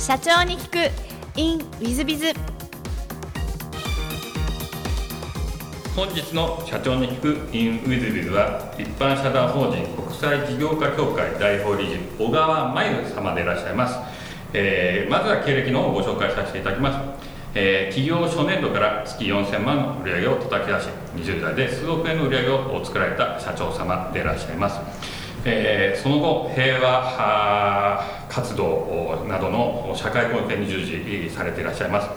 社長に聞く。In ウィズビズ本日の社長に聞く in ウィズビズは一般社団法人国際事業家協会代表理事小川真由様でいらっしゃいます、えーまずは経歴の方をご紹介させていただきます。えー企業初年度から月4000万の売上を叩き出し20代で数億円の売上を作られた社長様でいらっしゃいます、えーその後平和活動などの社会貢献に従事されていらっしゃいます、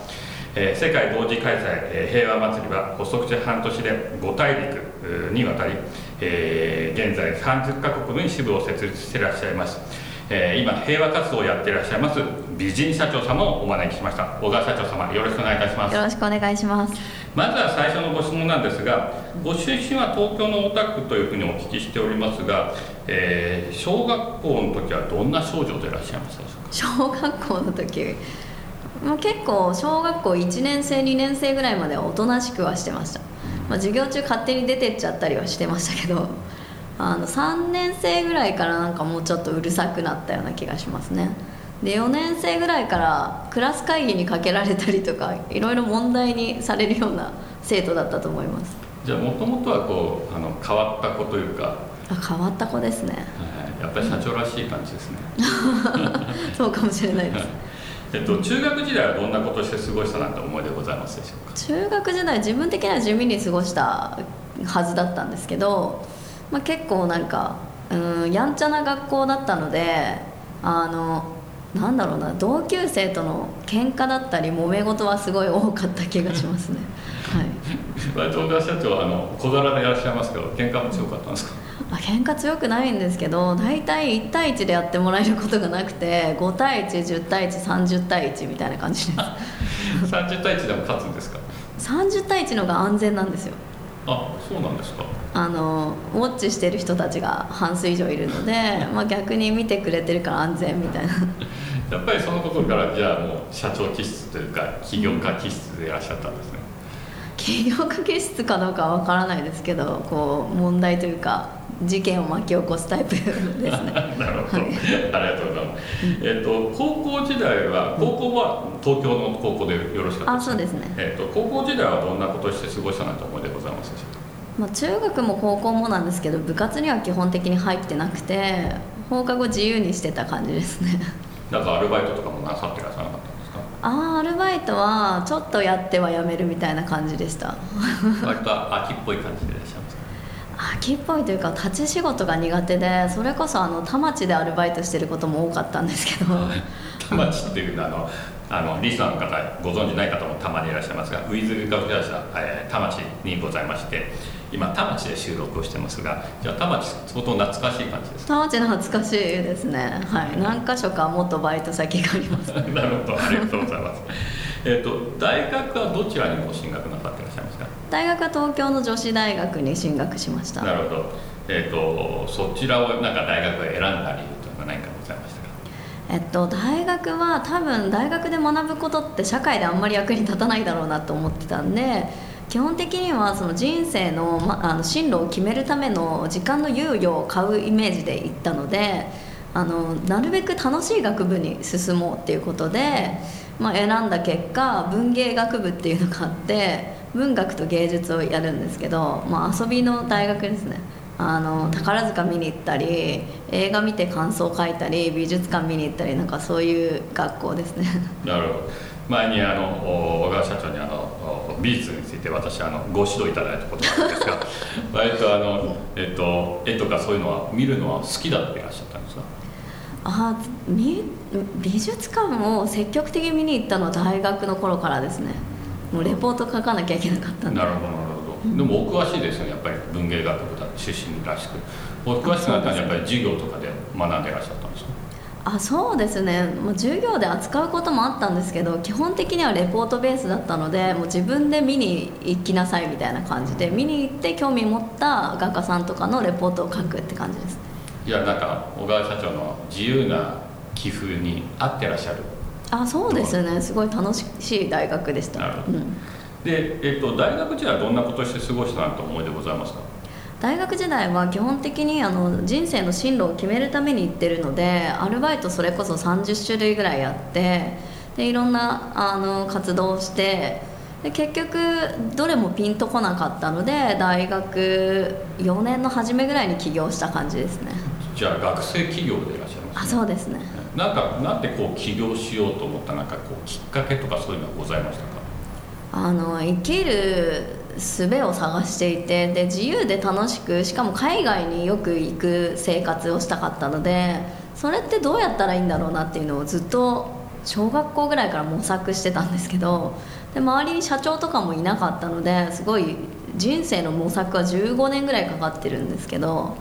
えー世界同時開催、えー平和祭りは発足して半年で5大陸にわたり、えー現在30カ国に支部を設立していらっしゃいます。えー今平和活動をやっていらっしゃいます美人社長様をお招きしました。小川社長様よろしくお願いいたします。よろしくお願いします。まずは最初のご質問なんですがご出身は東京の大田区というふうにお聞きしておりますが、えー小学校の時はどんな少女でいらっしゃいましたでしょうか？小学校の時？もう結構小学校1年生2年生ぐらいまではおとなしくはしてました、まあ、授業中勝手に出てっちゃったりはしてましたけどあの3年生ぐらいからなんかもうちょっとうるさくなったような気がしますねで4年生ぐらいからクラス会議にかけられたりとかいろいろ問題にされるような生徒だったと思います。じゃあもともとはこうあの変わった子というか、あ変わった子ですね。はい。やっぱり社長らしい感じですね、そうかもしれないです。えっと、中学時代はどんなことをして過ごしたなんて思いでございますでしょうか？中学時代自分的には地味に過ごしたはずだったんですけど、まあ、結構なんかうんやんちゃな学校だったのであのなんだろうな同級生との喧嘩だったり揉め事はすごい多かった気がしますね。はい。割と小川社長はあの小柄でいらっしゃいますけど喧嘩も強かったんですか？あ喧嘩強くないんですけど大体1対1でやってもらえることがなくて5対110対130対1みたいな感じです。30対1でも勝つんですか？30対1のが安全なんですよ。あそうなんですか。あのウォッチしてる人たちが半数以上いるので、まあ、逆に見てくれてるから安全みたいなやっぱりそのことからじゃあもう社長気質というか起業家気質でいらっしゃったんですね。企業家気質かどうかは分からないですけどこう問題というか事件を巻き起こすタイプですね。なるほど、はい。ありがとうございます、えっ、と高校時代は高校は東京の高校でよろしかったあそうですね。えっ、と高校時代はどんなことをして過ごしたなんて思いでございます？でしょうかまあ、中学も高校もなんですけど部活には基本的に入ってなくて放課後自由にしてた感じですねなんかアルバイトとかもなさってらっしゃらなかったんですか？ああアルバイトはちょっとやってはやめるみたいな感じでした。割と秋っぽい感じでいらっしゃいますか？秋っぽいというか立ち仕事が苦手でそれこそあの田町でアルバイトしてることも多かったんですけど。田町っていうのはあのあのリスナーの方ご存じない方もたまにいらっしゃいますがウィズ株式会社、えー田町にございまして今田町で収録をしてますがじゃあ田町相当懐かしい感じです田町懐かしいですね。はい。何箇所か元バイト先があります。なるほど。ありがとうございます。えっと大学はどちらにご進学なさっていらっしゃいますか？大学は東京の女子大学に進学しました。なるほど。えっとそちらをなんか大学を選んだ理由というのは何かございましたか？えっと大学は多分大学で学ぶことって社会であんまり役に立たないだろうなと思ってたんで基本的にはその人生の,、ま、あの進路を決めるための時間の猶予を買うイメージで行ったのであのなるべく楽しい学部に進もうっていうことで、まあ、選んだ結果文芸学部っていうのがあって文学と芸術をやるんですけど、まあ、遊びの大学ですね。あの宝塚見に行ったり映画見て感想を書いたり美術館見に行ったりなんかそういう学校ですね。なるほど。前にあのお小川社長にあの美術について私あのご指導いただいたことがあるんですが 割とあの、えっと、絵とかそういうのは見るのは好きだっていらっしゃったんですか？あみ美術館を積極的に見に行ったのは大学の頃からですね。もうレポート書かなきゃいけなかったんで。なるほどなるほど。でもお詳しいですよねやっぱり文芸学部だ出身らしく。お詳しくなったのはやっぱり授業とかで学んでいらっしゃったんですか？あそうですね、まあ、授業で扱うこともあったんですけど基本的にはレポートベースだったのでもう自分で見に行きなさいみたいな感じで見に行って興味持った画家さんとかのレポートを書くって感じです。いやなんか小川社長の自由な寄付に合ってらっしゃる。あそうですね。すごい楽しい大学でした。なるほど。うん。で、えっと、大学時代はどんなことをして過ごしたなんて思いでございますか？大学時代は基本的にあの人生の進路を決めるために行ってるのでアルバイトそれこそ30種類ぐらいやってでいろんなあの活動をしてで結局どれもピンとこなかったので大学4年の初めぐらいに起業した感じですね。じゃあ学生企業でいらっしゃいます、あそうですね。なんかなんでこう起業しようと思ったなんかこうきっかけとかそういうのはございましたか？あの生きる術を探していてで自由で楽しくしかも海外によく行く生活をしたかったのでそれってどうやったらいいんだろうなっていうのをずっと小学校ぐらいから模索してたんですけどで周りに社長とかもいなかったのですごい人生の模索は15年ぐらいかかってるんですけど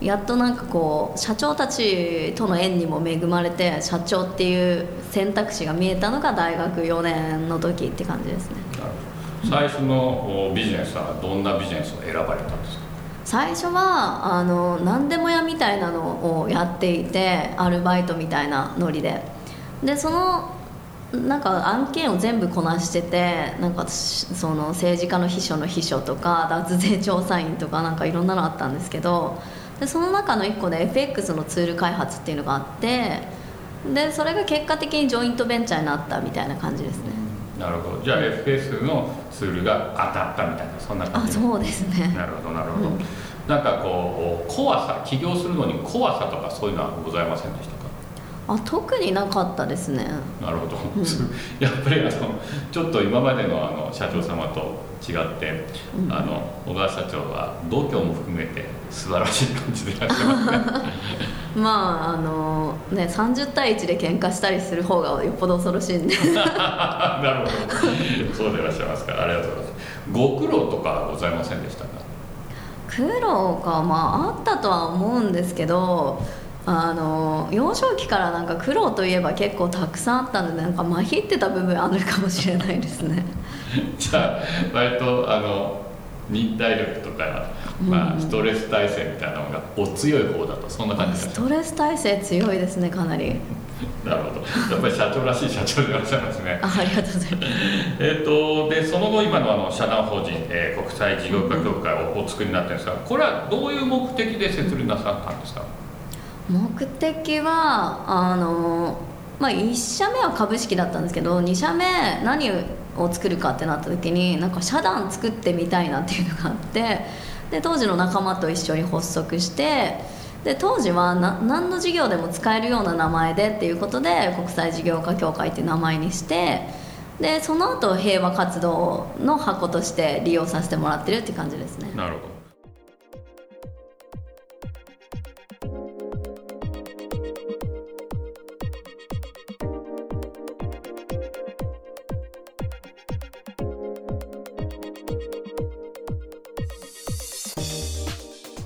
やっとなんかこう社長たちとの縁にも恵まれて社長っていう選択肢が見えたのが大学4年の時って感じですね。最初のビジネスはどんなビジネスを選ばれたんですか？最初はあの何でも屋みたいなのをやっていてアルバイトみたいなノリで。でそのなんか案件を全部こなしててなんかその政治家の秘書の秘書とか脱税調査員とかなんかいろんなのあったんですけどでその中の1個で FX のツール開発っていうのがあってでそれが結果的にジョイントベンチャーになったみたいな感じですね。なるほど。じゃあ FPS のツールが当たったみたいなそんな感じ。あそうですね。なるほどなるほど、うんなんかこう怖さ起業するのに怖さとかそういうのはございませんでしたか？あ特になかったですね。なるほど、ん。やっぱりあのちょっと今までのあの社長様と違って、うん。あの小川社長は度胸も含めて素晴らしい感じでいらっしゃいますね。まああのね30対1で喧嘩したりする方がよっぽど恐ろしいんで。なるほど。そうでいらっしゃいますか。ありがとうございます。ご苦労とかございませんでしたか？苦労かまああったとは思うんですけどあの幼少期からなんか苦労といえば結構たくさんあったのでなんかまひってた部分あるかもしれないですね。じゃあ割とあの忍耐力とか、まあ、うん。ストレス耐性みたいなのがお強い方だとそんな感じスですトレス耐性強いですねかなり。なるほど。やっぱり社長らしい社長でいらっしゃいますね。あありがとうございます。えっとでその後今のあの社団法人、えー国際事業家協会をお作りになってるんですがこれはどういう目的で設立なさったんですか？目的はあの、まあ、1社目は株式だったんですけど2社目何を作るかってなった時になんか社団作ってみたいなっていうのがあってで当時の仲間と一緒に発足してで当時は何の事業でも使えるような名前でっていうことで国際事業家協会っていう名前にしてでその後平和活動の箱として利用させてもらってるって感じですね。なるほど。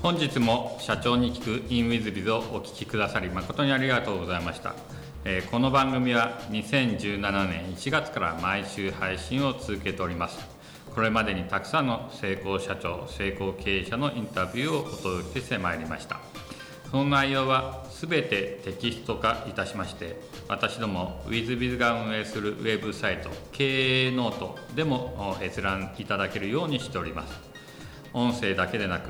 本日も社長に聞く in with biz をお聞きくださり誠にありがとうございました、えこの番組は2017年1月から毎週配信を続けております。これまでにたくさんの成功社長成功経営者のインタビューをお届けしてまいりました。その内容はすべてテキスト化いたしまして私ども WizBiz が運営するウェブサイト経営ノートでも閲覧いただけるようにしております。音声だけでなく